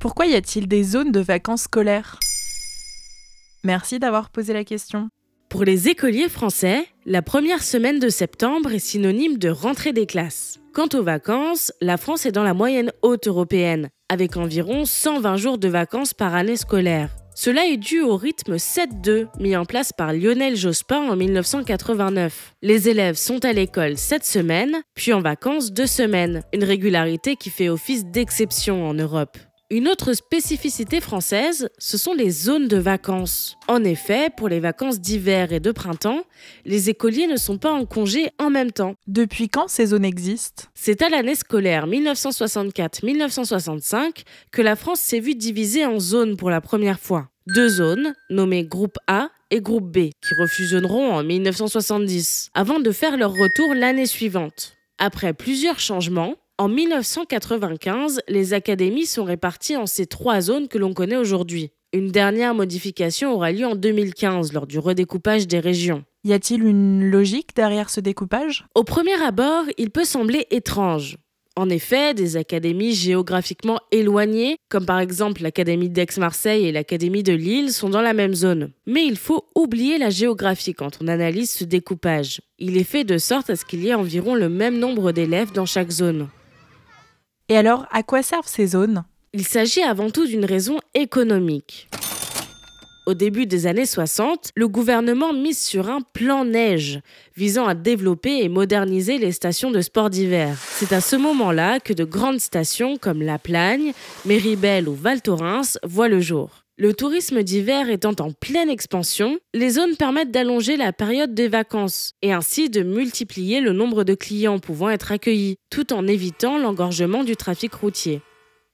Pourquoi y a-t-il des zones de vacances scolaires? Merci d'avoir posé la question. Pour les écoliers français, la première semaine de septembre est synonyme de rentrée des classes. Quant aux vacances, la France est dans la moyenne haute européenne, avec environ 120 jours de vacances par année scolaire. Cela est dû au rythme 7-2 mis en place par Lionel Jospin en 1989. Les élèves sont à l'école 7 semaines, puis en vacances 2 semaines, une régularité qui fait office d'exception en Europe. Une autre spécificité française, ce sont les zones de vacances. En effet, pour les vacances d'hiver et de printemps, les écoliers ne sont pas en congé en même temps. Depuis quand ces zones existent? C'est à l'année scolaire 1964-1965 que la France s'est vue divisée en zones pour la première fois. Deux zones, nommées groupe A et groupe B, qui refusionneront en 1970, avant de faire leur retour l'année suivante. Après plusieurs changements, en 1995, les académies sont réparties en ces trois zones que l'on connaît aujourd'hui. Une dernière modification aura lieu en 2015 lors du redécoupage des régions. Y a-t-il une logique derrière ce découpage? Au premier abord, il peut sembler étrange. En effet, des académies géographiquement éloignées, comme par exemple l'Académie d'Aix-Marseille et l'Académie de Lille, sont dans la même zone. Mais il faut oublier la géographie quand on analyse ce découpage. Il est fait de sorte à ce qu'il y ait environ le même nombre d'élèves dans chaque zone. Et alors, à quoi servent ces zones? Il s'agit avant tout d'une raison économique. Au début des années 60, le gouvernement mise sur un plan neige visant à développer et moderniser les stations de sport d'hiver. C'est à ce moment-là que de grandes stations comme La Plagne, Méribel ou Val Thorens voient le jour. Le tourisme d'hiver étant en pleine expansion, les zones permettent d'allonger la période des vacances et ainsi de multiplier le nombre de clients pouvant être accueillis, tout en évitant l'engorgement du trafic routier.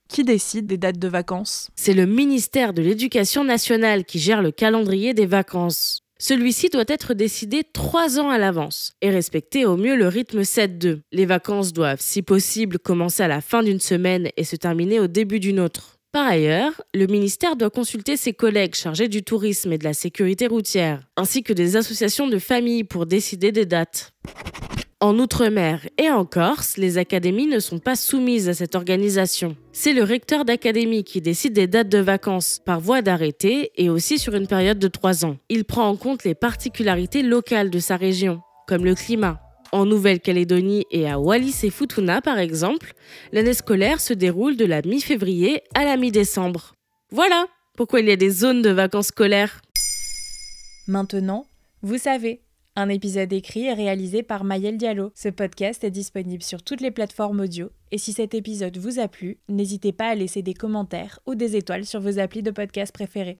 Qui décide des dates de vacances? C'est le ministère de l'Éducation nationale qui gère le calendrier des vacances. Celui-ci doit être décidé trois ans à l'avance et respecter au mieux le rythme 7-2. Les vacances doivent, si possible, commencer à la fin d'une semaine et se terminer au début d'une autre. Par ailleurs, le ministère doit consulter ses collègues chargés du tourisme et de la sécurité routière, ainsi que des associations de familles pour décider des dates. En Outre-mer et en Corse, les académies ne sont pas soumises à cette organisation. C'est le recteur d'académie qui décide des dates de vacances par voie d'arrêté et aussi sur une période de trois ans. Il prend en compte les particularités locales de sa région, comme le climat, en Nouvelle-Calédonie et à Wallis et Futuna, par exemple, l'année scolaire se déroule de la mi-février à la mi-décembre. Voilà pourquoi il y a des zones de vacances scolaires. Maintenant, vous savez. Un épisode écrit et réalisé par Mayel Diallo. Ce podcast est disponible sur toutes les plateformes audio. Et si cet épisode vous a plu, n'hésitez pas à laisser des commentaires ou des étoiles sur vos applis de podcast préférés.